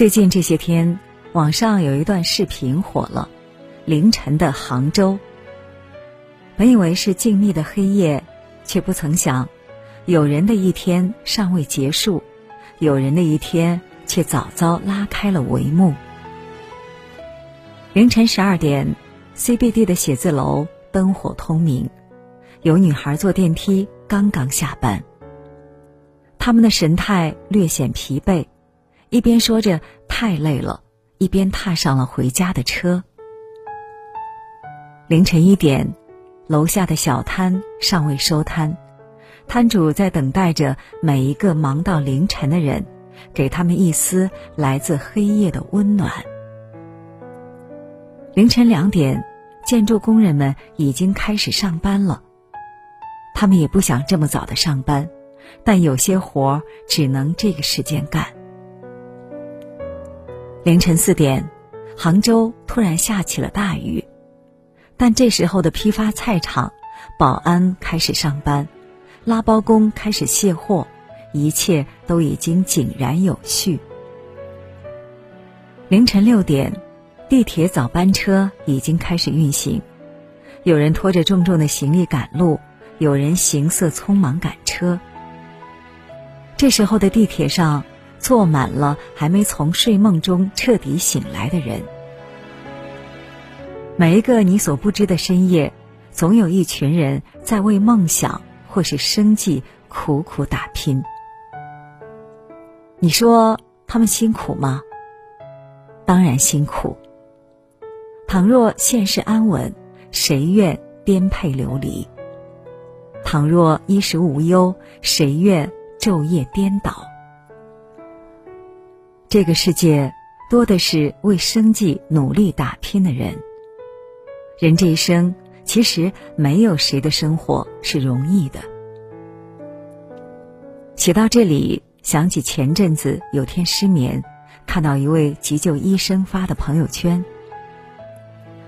最近这些天，网上有一段视频火了，凌晨的杭州。本以为是静谧的黑夜，却不曾想，有人的一天尚未结束，有人的一天却早早拉开了帷幕。凌晨十二点，CBD 的写字楼灯火通明，有女孩坐电梯刚刚下班，他们的神态略显疲惫。一边说着太累了，一边踏上了回家的车。凌晨一点，楼下的小摊尚未收摊，摊主在等待着每一个忙到凌晨的人，给他们一丝来自黑夜的温暖。凌晨两点，建筑工人们已经开始上班了，他们也不想这么早的上班，但有些活只能这个时间干。凌晨四点，杭州突然下起了大雨，但这时候的批发菜场，保安开始上班，拉包工开始卸货，一切都已经井然有序。凌晨六点，地铁早班车已经开始运行，有人拖着重重的行李赶路，有人行色匆忙赶车。这时候的地铁上。坐满了还没从睡梦中彻底醒来的人。每一个你所不知的深夜，总有一群人在为梦想或是生计苦苦打拼。你说他们辛苦吗？当然辛苦。倘若现世安稳，谁愿颠沛流离？倘若衣食无忧，谁愿昼夜颠倒？这个世界多的是为生计努力打拼的人。人这一生，其实没有谁的生活是容易的。写到这里，想起前阵子有天失眠，看到一位急救医生发的朋友圈。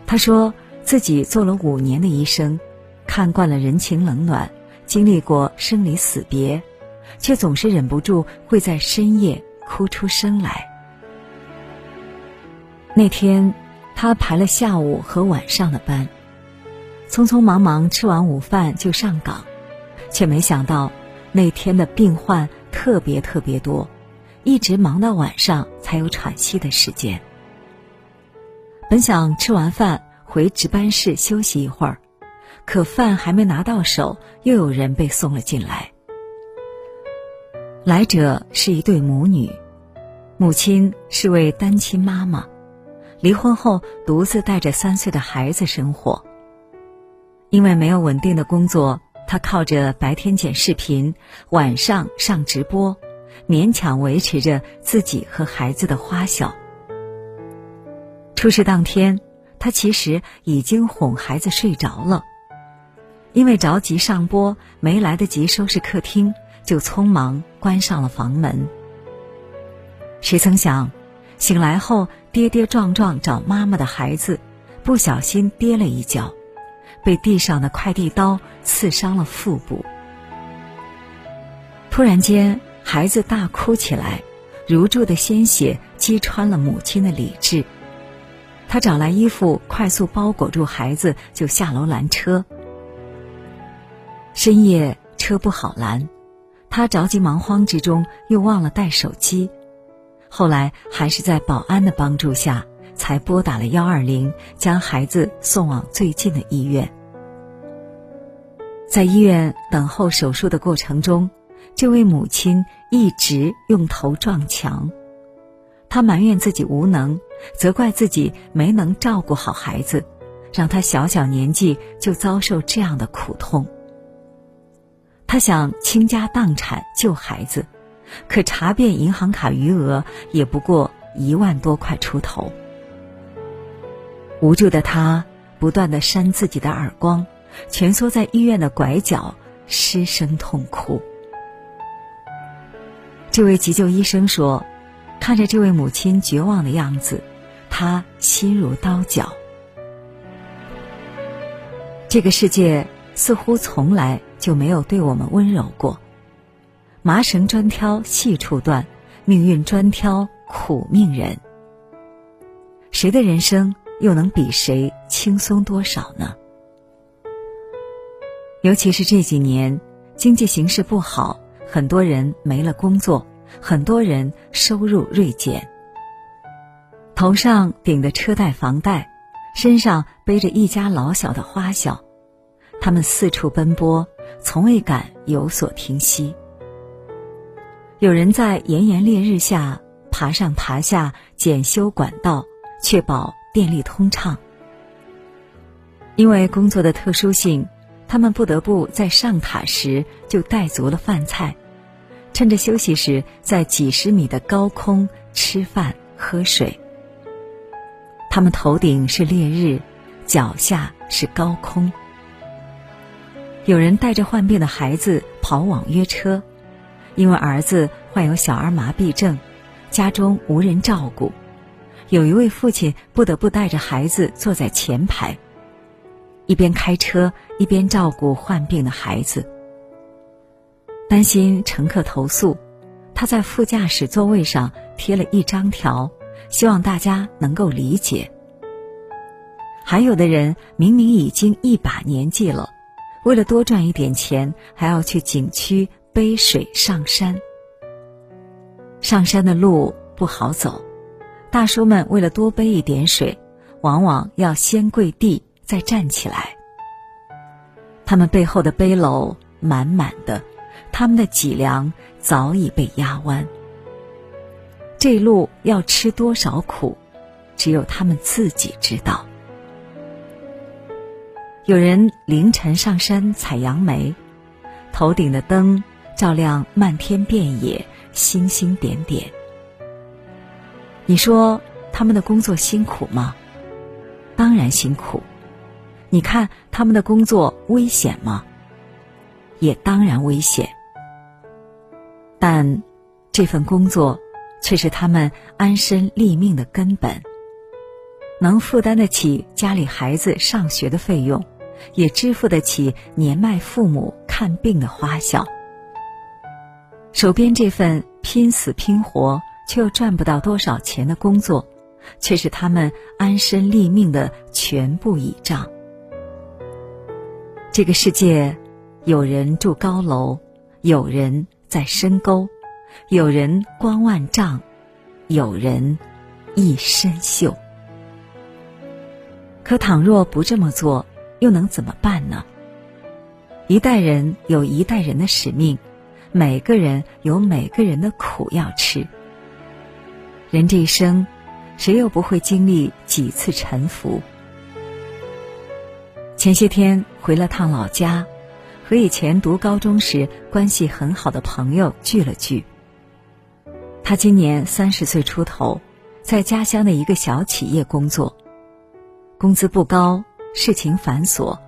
他说自己做了五年的医生，看惯了人情冷暖，经历过生离死别，却总是忍不住会在深夜。哭出声来。那天，他排了下午和晚上的班，匆匆忙忙吃完午饭就上岗，却没想到那天的病患特别特别多，一直忙到晚上才有喘息的时间。本想吃完饭回值班室休息一会儿，可饭还没拿到手，又有人被送了进来。来者是一对母女，母亲是位单亲妈妈，离婚后独自带着三岁的孩子生活。因为没有稳定的工作，她靠着白天剪视频，晚上上直播，勉强维持着自己和孩子的花销。出事当天，她其实已经哄孩子睡着了，因为着急上播，没来得及收拾客厅。就匆忙关上了房门。谁曾想，醒来后跌跌撞撞找妈妈的孩子，不小心跌了一跤，被地上的快递刀刺伤了腹部。突然间，孩子大哭起来，如注的鲜血击穿了母亲的理智。他找来衣服，快速包裹住孩子，就下楼拦车。深夜车不好拦。他着急忙慌之中，又忘了带手机，后来还是在保安的帮助下，才拨打了幺二零，将孩子送往最近的医院。在医院等候手术的过程中，这位母亲一直用头撞墙，她埋怨自己无能，责怪自己没能照顾好孩子，让他小小年纪就遭受这样的苦痛。他想倾家荡产救孩子，可查遍银行卡余额也不过一万多块出头。无助的他不断的扇自己的耳光，蜷缩在医院的拐角失声痛哭。这位急救医生说：“看着这位母亲绝望的样子，他心如刀绞。这个世界似乎从来……”就没有对我们温柔过。麻绳专挑细处断，命运专挑苦命人。谁的人生又能比谁轻松多少呢？尤其是这几年经济形势不好，很多人没了工作，很多人收入锐减，头上顶着车贷、房贷，身上背着一家老小的花销，他们四处奔波，从未敢有所停息。有人在炎炎烈日下爬上爬下检修管道。确保电力通畅。因为工作的特殊性，他们不得不在上塔时就带足了饭菜，趁着休息时在几十米的高空吃饭喝水。他们头顶是烈日，脚下是高空。有人带着患病的孩子跑网约车，因为儿子患有小儿麻痹症，家中无人照顾。有一位父亲不得不带着孩子坐在前排，一边开车一边照顾患病的孩子。担心乘客投诉，他在副驾驶座位上贴了一张条，希望大家能够理解。还有的人明明已经一把年纪了，为了多赚一点钱，还要去景区背水上山。上山的路不好走。大叔们为了多背一点水，往往要先跪地再站起来。他们背后的背篓满满的，他们的脊梁早已被压弯。这路要吃多少苦，只有他们自己知道。有人凌晨上山采杨梅，头顶的灯照亮漫天遍野，星星点点。你说他们的工作辛苦吗？当然辛苦。你看他们的工作危险吗？也当然危险。但这份工作却是他们安身立命的根本，能负担得起家里孩子上学的费用，也支付得起年迈父母看病的花销。手边这份拼死拼活。却又赚不到多少钱的工作，却是他们安身立命的全部倚仗。这个世界，有人住高楼，有人在深沟，有人光万丈，有人一身锈。可倘若不这么做，又能怎么办呢？一代人有一代人的使命，每个人有每个人的苦要吃。人这一生，谁又不会经历几次沉浮？前些天回了趟老家，和以前读高中时关系很好的朋友聚了聚。他今年三十岁出头，在家乡的一个小企业工作，工资不高，事情繁琐，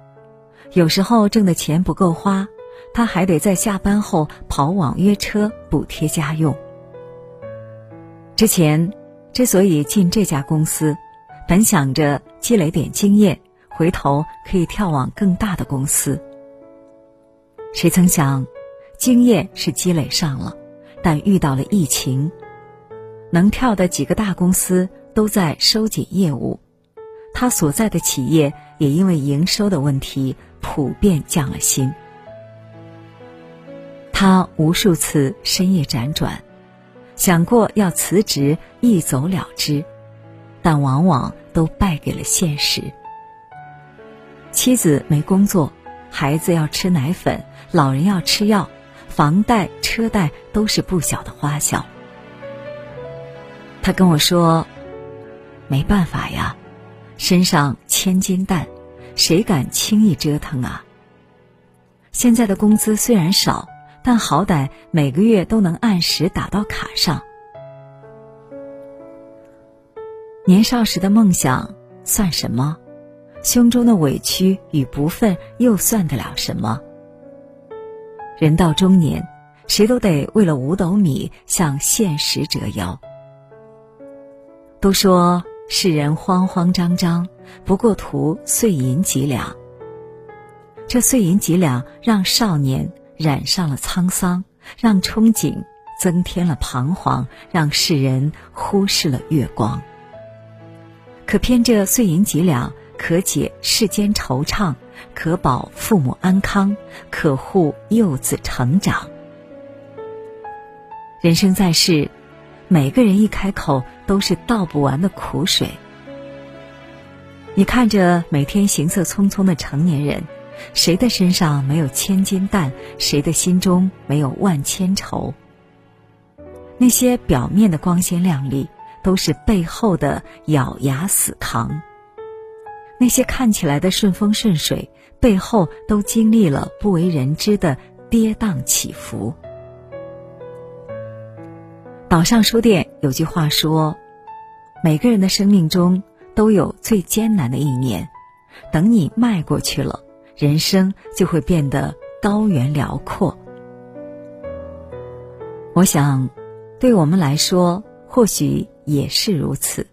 有时候挣的钱不够花，他还得在下班后跑网约车补贴家用。之前，之所以进这家公司，本想着积累点经验，回头可以跳往更大的公司。谁曾想，经验是积累上了，但遇到了疫情，能跳的几个大公司都在收紧业务，他所在的企业也因为营收的问题普遍降了薪。他无数次深夜辗转。想过要辞职一走了之，但往往都败给了现实。妻子没工作，孩子要吃奶粉，老人要吃药，房贷、车贷都是不小的花销。他跟我说：“没办法呀，身上千斤担，谁敢轻易折腾啊？现在的工资虽然少。”但好歹每个月都能按时打到卡上。年少时的梦想算什么？胸中的委屈与不忿又算得了什么？人到中年，谁都得为了五斗米向现实折腰。都说世人慌慌张张，不过图碎银几两。这碎银几两，让少年。染上了沧桑，让憧憬增添了彷徨，让世人忽视了月光。可偏这碎银几两，可解世间惆怅，可保父母安康，可护幼子成长。人生在世，每个人一开口都是倒不完的苦水。你看着每天行色匆匆的成年人，谁的身上没有千斤担？谁的心中没有万千愁？那些表面的光鲜亮丽，都是背后的咬牙死扛；那些看起来的顺风顺水，背后都经历了不为人知的跌宕起伏。岛上书店有句话说：“每个人的生命中都有最艰难的一年，等你迈过去了，人生就会变得高远辽阔。”我想，对我们来说，或许也是如此。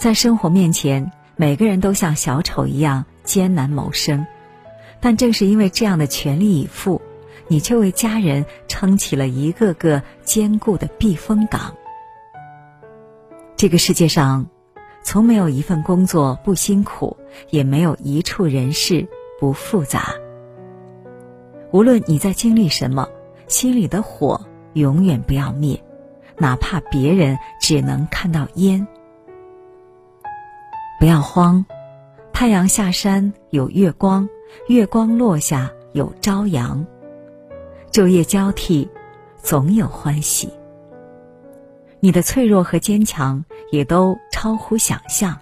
在生活面前，每个人都像小丑一样艰难谋生，但正是因为这样的全力以赴。你却为家人撑起了一个个坚固的避风港。这个世界上，从没有一份工作不辛苦，也没有一处人事不复杂。无论你在经历什么，心里的火永远不要灭，哪怕别人只能看到烟。不要慌，太阳下山有月光，月光落下有朝阳。昼夜交替，总有欢喜。你的脆弱和坚强也都超乎想象。